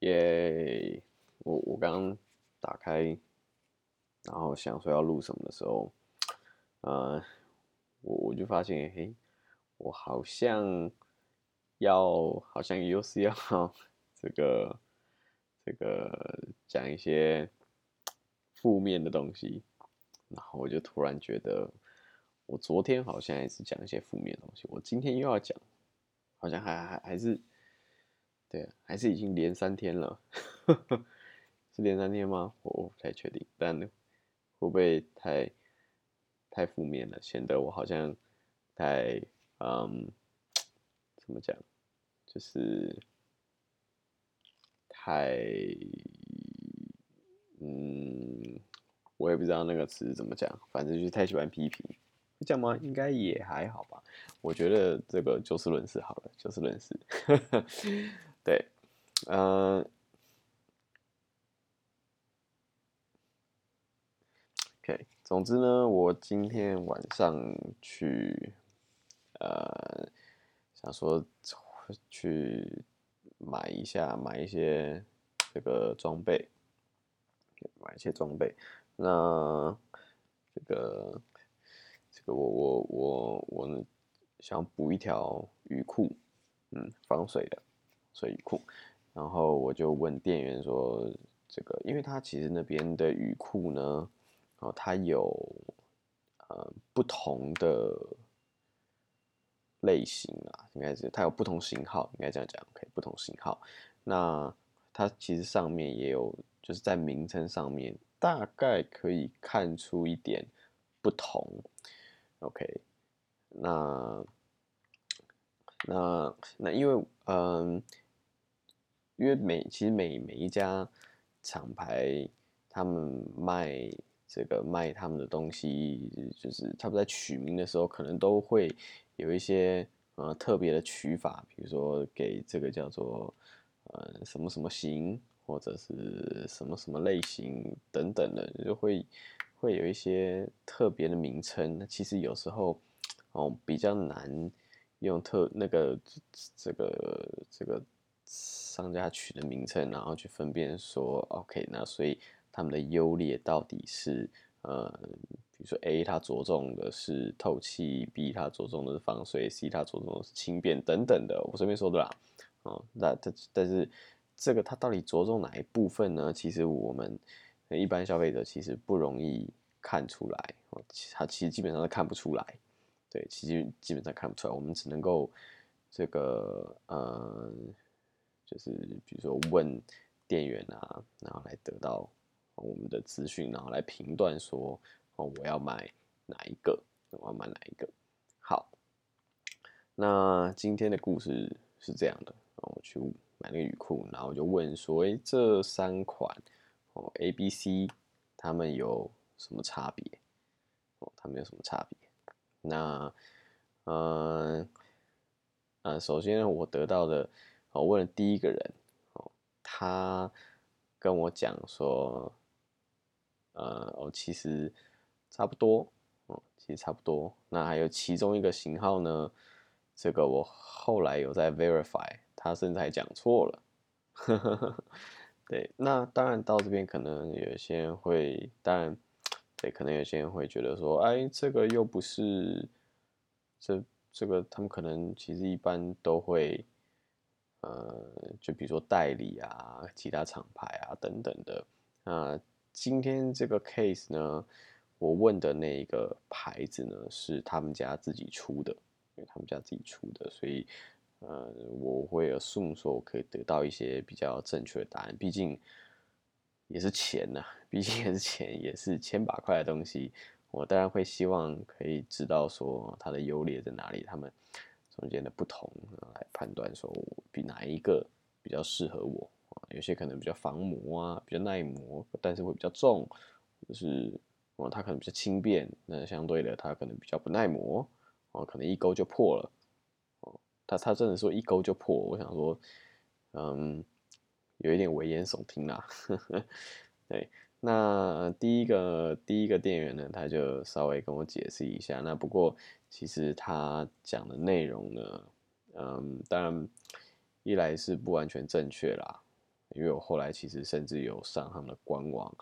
耶！我我刚刚打开，然后想说要录什么的时候，呃，我我就发现，嘿，我好像要，好像又是要 这个这个讲一些负面的东西，然后我就突然觉得，我昨天好像也是讲一些负面的东西，我今天又要讲，好像还还还是。对，还是已经连三天了，是连三天吗？我不太确定，但会不会太太负面了，显得我好像太嗯，怎么讲，就是太嗯，我也不知道那个词怎么讲，反正就是太喜欢批评，这样吗？应该也还好吧。我觉得这个就事论事好了，就事论事。对，嗯，OK，总之呢，我今天晚上去，呃，想说去买一下，买一些这个装备，买一些装备。那这个，这个我我我我想补一条雨裤，嗯，防水的。睡雨裤，然后我就问店员说：“这个，因为他其实那边的雨裤呢，哦，它有呃不同的类型啊，应该是它有不同型号，应该这样讲，OK，不同型号。那它其实上面也有，就是在名称上面大概可以看出一点不同，OK，那那那因为嗯。”因为每其实每每一家厂牌，他们卖这个卖他们的东西，就是他们在取名的时候，可能都会有一些呃特别的取法，比如说给这个叫做呃什么什么型，或者是什么什么类型等等的，就会会有一些特别的名称。那其实有时候哦比较难用特那个这个这个。商家取的名称，然后去分辨说，OK，那所以他们的优劣到底是，呃，比如说 A 它着重的是透气，B 它着重的是防水，C 它着重的是轻便等等的，我随便说的啦，哦，那但但是这个它到底着重哪一部分呢？其实我们一般消费者其实不容易看出来，哦，它其实基本上都看不出来，对，其实基本上看不出来，我们只能够这个，呃。就是比如说问店员啊，然后来得到我们的资讯，然后来评断说哦，我要买哪一个，我要买哪一个。好，那今天的故事是这样的，我去买那个雨裤，然后我就问说，哎，这三款哦，A、B、C，它们有什么差别？哦，它们有什么差别？那，嗯，呃，首先我得到的。我问了第一个人，哦，他跟我讲说，呃，哦，其实差不多，哦，其实差不多。那还有其中一个型号呢，这个我后来有在 verify，他甚至还讲错了。对，那当然到这边可能有些人会，当然，对，可能有些人会觉得说，哎，这个又不是，这这个他们可能其实一般都会。呃，就比如说代理啊，其他厂牌啊等等的。那今天这个 case 呢，我问的那一个牌子呢是他们家自己出的，因为他们家自己出的，所以呃，我会 assume 说我可以得到一些比较正确的答案。毕竟也是钱呐，毕竟也是钱，也是千把块的东西，我当然会希望可以知道说它的优劣在哪里。他们。中间的不同来判断，说比哪一个比较适合我啊？有些可能比较防磨啊，比较耐磨，但是会比较重，就是哦，它可能比较轻便，那相对的它可能比较不耐磨哦，可能一勾就破了哦。他他真的说一勾就破，我想说，嗯，有一点危言耸听啦。对，那第一个第一个店员呢，他就稍微跟我解释一下，那不过。其实他讲的内容呢，嗯，当然一来是不完全正确啦，因为我后来其实甚至有上他们的官网，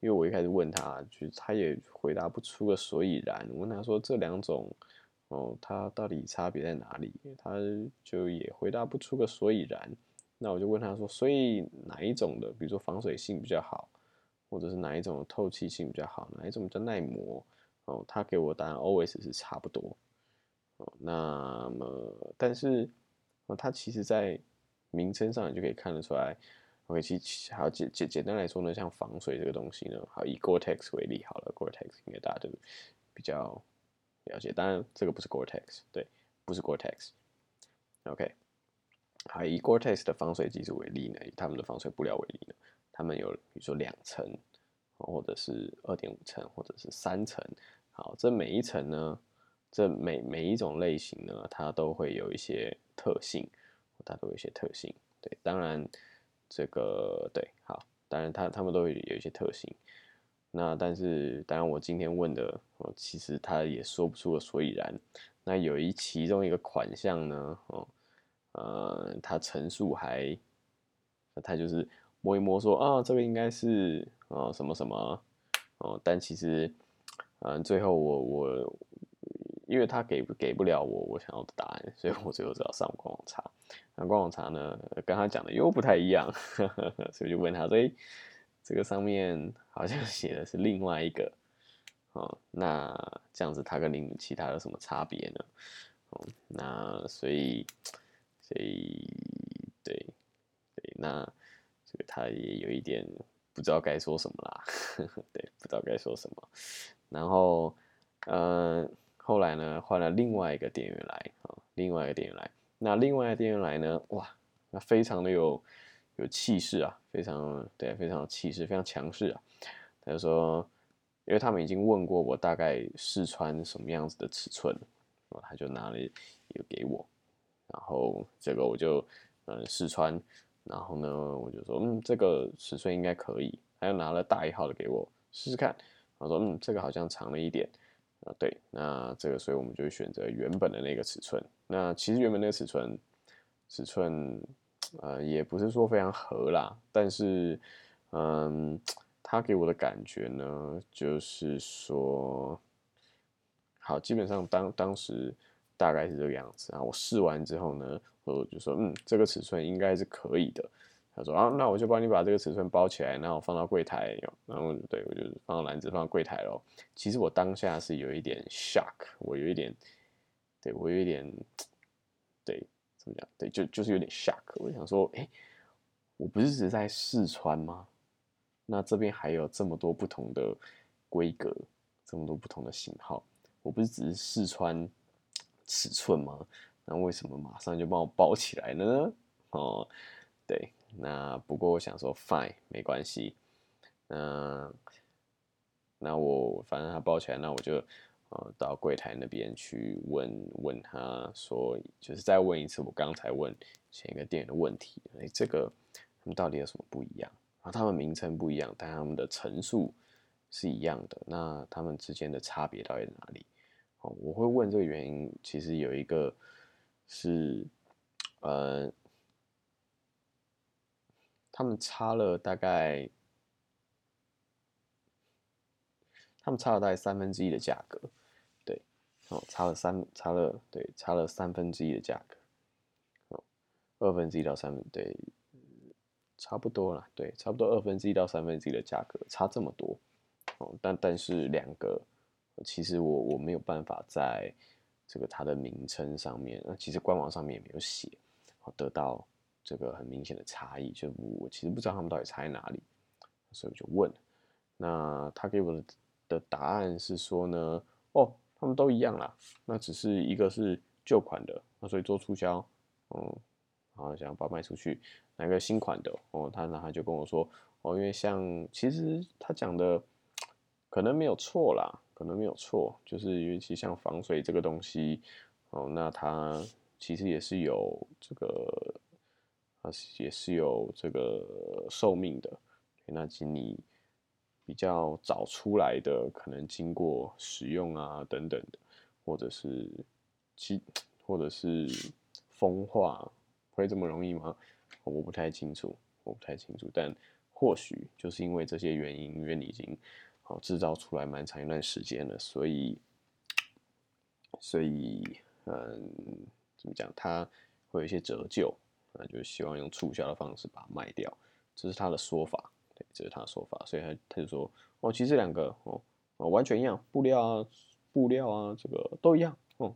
因为我一开始问他，就他也回答不出个所以然。我问他说这两种，哦，它到底差别在哪里？他就也回答不出个所以然。那我就问他说，所以哪一种的，比如说防水性比较好，或者是哪一种的透气性比较好，哪一种比较耐磨？哦，他给我答案 always 是差不多。哦，那么但是，哦，它其实在名称上你就可以看得出来。OK，其实好简简简单来说呢，像防水这个东西呢，好以 Gore-Tex 为例好了，Gore-Tex 应该大家都比较了解。当然，这个不是 Gore-Tex，对，不是 Gore-Tex。OK。好，以 Gore-Tex 的防水技术为例呢，以他们的防水布料为例呢，他们有比如说两层，或者是二点五层，或者是三层。好，这每一层呢，这每每一种类型呢，它都会有一些特性，它都有一些特性。对，当然这个对，好，当然它它们都会有一些特性。那但是当然我今天问的，哦，其实他也说不出个所以然。那有一其中一个款项呢，哦。呃，他陈述还，他就是摸一摸说啊，这个应该是啊什么什么哦，但其实，嗯，最后我我，因为他给给不了我我想要的答案，所以我最后只好上官网查。那官网查呢，跟他讲的又不太一样，所以就问他说，哎，这个上面好像 写的是另外一个，哦，那这样子他跟另其他有什么差别呢？哦，那所以。所以，对，对，那这个他也有一点不知道该说什么啦，对，不知道该说什么。然后，呃，后来呢，换了另外一个店员来啊，另外一个店员来。那另外一个店员来呢，哇，那非常的有有气势啊，非常对，非常有气势，非常强势啊。他就说，因为他们已经问过我大概试穿什么样子的尺寸，然后，他就拿了一个给我。然后这个我就嗯试穿，然后呢我就说嗯这个尺寸应该可以，他又拿了大一号的给我试试看，他说嗯这个好像长了一点啊对，那这个所以我们就选择原本的那个尺寸。那其实原本那个尺寸尺寸呃也不是说非常合啦，但是嗯他给我的感觉呢就是说好基本上当当时。大概是这个样子啊！我试完之后呢，我就说，嗯，这个尺寸应该是可以的。他说啊，那我就帮你把这个尺寸包起来，然后放到柜台，然后对我就放到篮子，放到柜台咯。其实我当下是有一点 shock，我有一点，对我有一点，对，怎么讲？对，就就是有点 shock。我想说，哎，我不是只在试穿吗？那这边还有这么多不同的规格，这么多不同的型号，我不是只是试穿。尺寸吗？那为什么马上就帮我包起来呢？哦，对，那不过我想说，fine，没关系。那那我反正他包起来，那我就呃到柜台那边去问问他说，就是再问一次我刚才问前一个店员的问题。哎，这个他们到底有什么不一样？啊，他们名称不一样，但他们的陈述是一样的。那他们之间的差别到底在哪里？哦，我会问这个原因，其实有一个是，呃，他们差了大概，他们差了大概三分之一的价格，对，哦，差了三，差了，对，差了三分之一的价格，哦，二分之一到三分，对，差不多了，对，差不多二分之一到三分之一的价格，差这么多，哦，但但是两个。其实我我没有办法在这个它的名称上面，那其实官网上面也没有写，得到这个很明显的差异，就我其实不知道他们到底差在哪里，所以我就问，那他给我的的答案是说呢，哦，他们都一样啦，那只是一个是旧款的，那所以做促销，嗯，然后想要把它卖出去，拿个新款的，哦，他那他就跟我说，哦，因为像其实他讲的 可能没有错啦。可能没有错，就是尤其像防水这个东西，哦，那它其实也是有这个，它也是有这个寿命的。那请你比较早出来的，可能经过使用啊等等的，或者是其或者是风化，会这么容易吗？我不太清楚。我不太清楚，但或许就是因为这些原因，因为你已经好制造出来蛮长一段时间了，所以所以嗯，怎么讲，它会有一些折旧，那就希望用促销的方式把它卖掉，这是他的说法，对，这是他的说法，所以他他就说，哦，其实这两个哦哦完全一样，布料啊布料啊这个都一样，哦，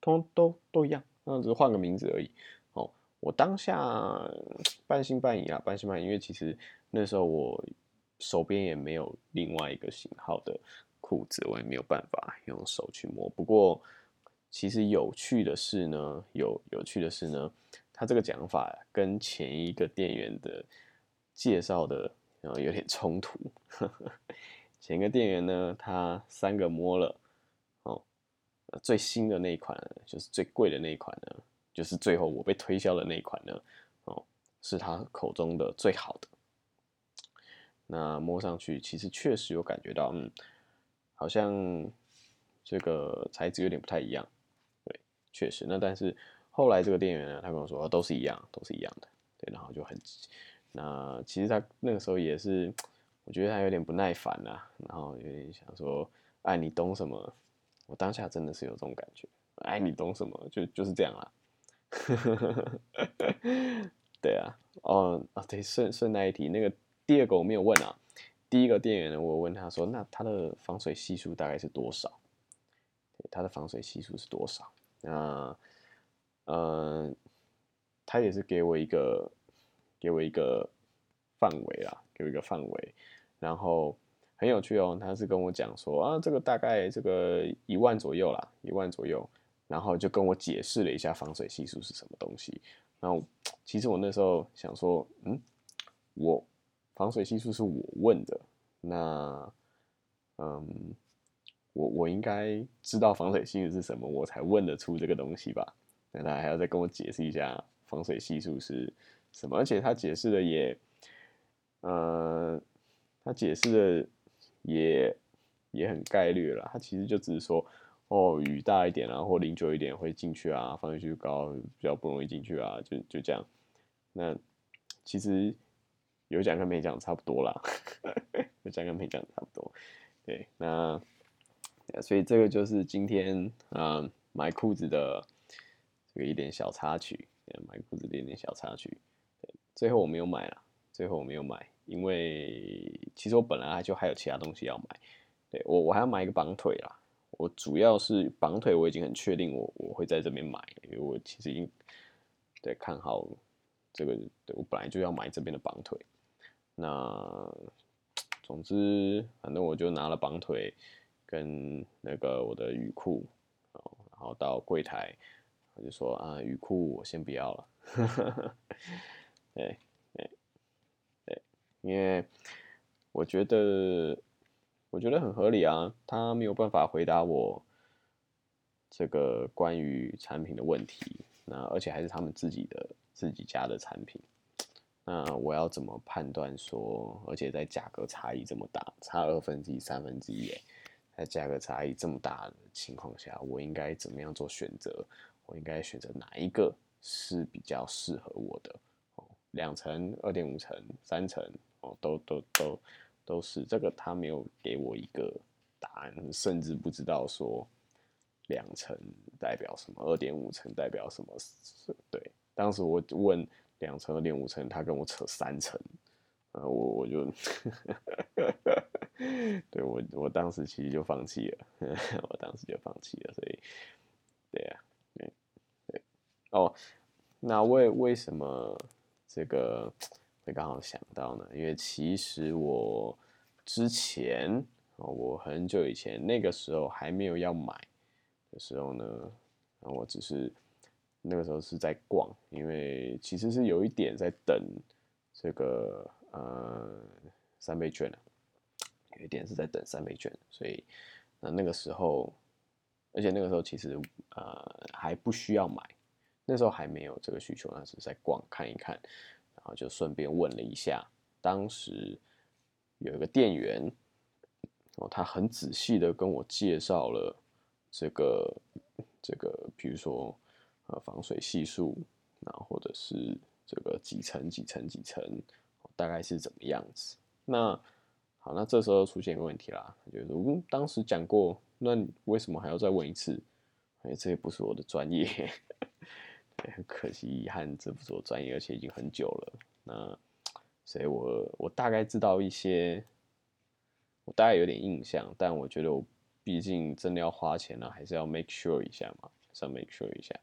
通都都一样，那只是换个名字而已。我当下半信半疑啊，半信半疑，因为其实那时候我手边也没有另外一个型号的裤子，我也没有办法用手去摸。不过，其实有趣的是呢，有有趣的是呢，他这个讲法跟前一个店员的介绍的然后有点冲突。前一个店员呢，他三个摸了，哦，最新的那一款就是最贵的那一款呢。就是最后我被推销的那一款呢，哦，是他口中的最好的。那摸上去其实确实有感觉到，嗯，好像这个材质有点不太一样。对，确实。那但是后来这个店员呢，他跟我说都是一样，都是一样的。对，然后就很，那其实他那个时候也是，我觉得他有点不耐烦啦，然后有点想说，哎，你懂什么？我当下真的是有这种感觉，哎，你懂什么？就就是这样啊。对啊，哦啊，对，顺顺带一提，那个第二个我没有问啊。第一个店员呢，我问他说，那他的防水系数大概是多少？他的防水系数是多少？那，嗯，他也是给我一个，给我一个范围啦，给我一个范围。然后很有趣哦，他是跟我讲说啊，这个大概这个一万左右啦，一万左右。然后就跟我解释了一下防水系数是什么东西。然后其实我那时候想说，嗯，我防水系数是我问的，那嗯，我我应该知道防水系数是什么，我才问得出这个东西吧？那他还要再跟我解释一下防水系数是什么？而且他解释的也，呃，他解释的也也很概率了。他其实就只是说。哦，雨大一点啊，或淋久一点会进去啊，防水系数高比较不容易进去啊，就就这样。那其实有讲跟没讲差不多啦，有讲跟没讲差不多。对，那所以这个就是今天啊买裤子的这个一点小插曲，买裤子的一点小插曲。对，最后我没有买了，最后我没有买，因为其实我本来就还有其他东西要买。对我，我还要买一个绑腿啦。我主要是绑腿，我已经很确定我我会在这边买，因为我其实已经对看好这个，我本来就要买这边的绑腿。那总之，反正我就拿了绑腿跟那个我的雨裤，然后到柜台，我就说啊，雨裤我先不要了。对对对，因为我觉得。我觉得很合理啊，他没有办法回答我这个关于产品的问题，那而且还是他们自己的自己家的产品，那我要怎么判断说，而且在价格差异这么大，差二分之一、三分之一，在价格差异这么大的情况下，我应该怎么样做选择？我应该选择哪一个是比较适合我的？哦，两层、二点五层、三层，哦，都都都。都是这个，他没有给我一个答案，甚至不知道说两层代表什么，二点五层代表什么。是对，当时我问两层、练五层，他跟我扯三层，呃，我我就，对我我当时其实就放弃了，我当时就放弃了，所以，对呀，对对，哦，那为为什么这个？才刚好想到呢，因为其实我之前我很久以前那个时候还没有要买的时候呢，我只是那个时候是在逛，因为其实是有一点在等这个呃三倍券啊，有一点是在等三倍券，所以那那个时候，而且那个时候其实呃还不需要买，那时候还没有这个需求，那是在逛看一看。然后就顺便问了一下，当时有一个店员，哦，他很仔细的跟我介绍了这个这个，比如说呃防水系数，然后或者是这个几层几层几层，大概是怎么样子？那好，那这时候出现一个问题啦，就是嗯，当时讲过，那为什么还要再问一次？哎，这也不是我的专业，对，很可惜，遗憾，这不是我专业，而且已经很久了。那所以我我大概知道一些，我大概有点印象，但我觉得我毕竟真的要花钱了，还是要 make sure 一下嘛，要 make sure 一下，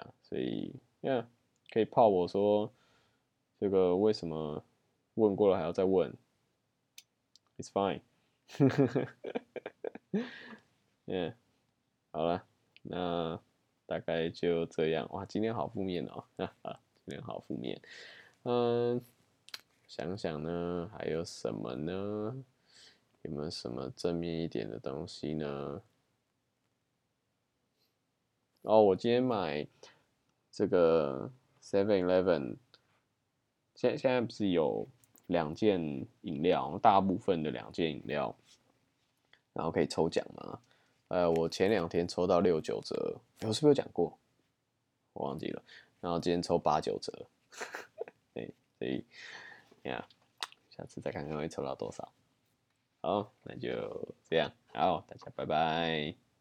啊，所以呀，可以泡我说这个为什么问过了还要再问？It's fine，嗯，好了，那大概就这样。哇，今天好负面哦，哈哈，今天好负面。嗯，想想呢，还有什么呢？有没有什么正面一点的东西呢？哦，我今天买这个 Seven Eleven，现现在不是有两件饮料，大部分的两件饮料，然后可以抽奖吗？呃，我前两天抽到六九折，我是不是有讲过？我忘记了。然后今天抽八九折，对，所以呀，下次再看看会抽到多少。好，那就这样，好，大家拜拜。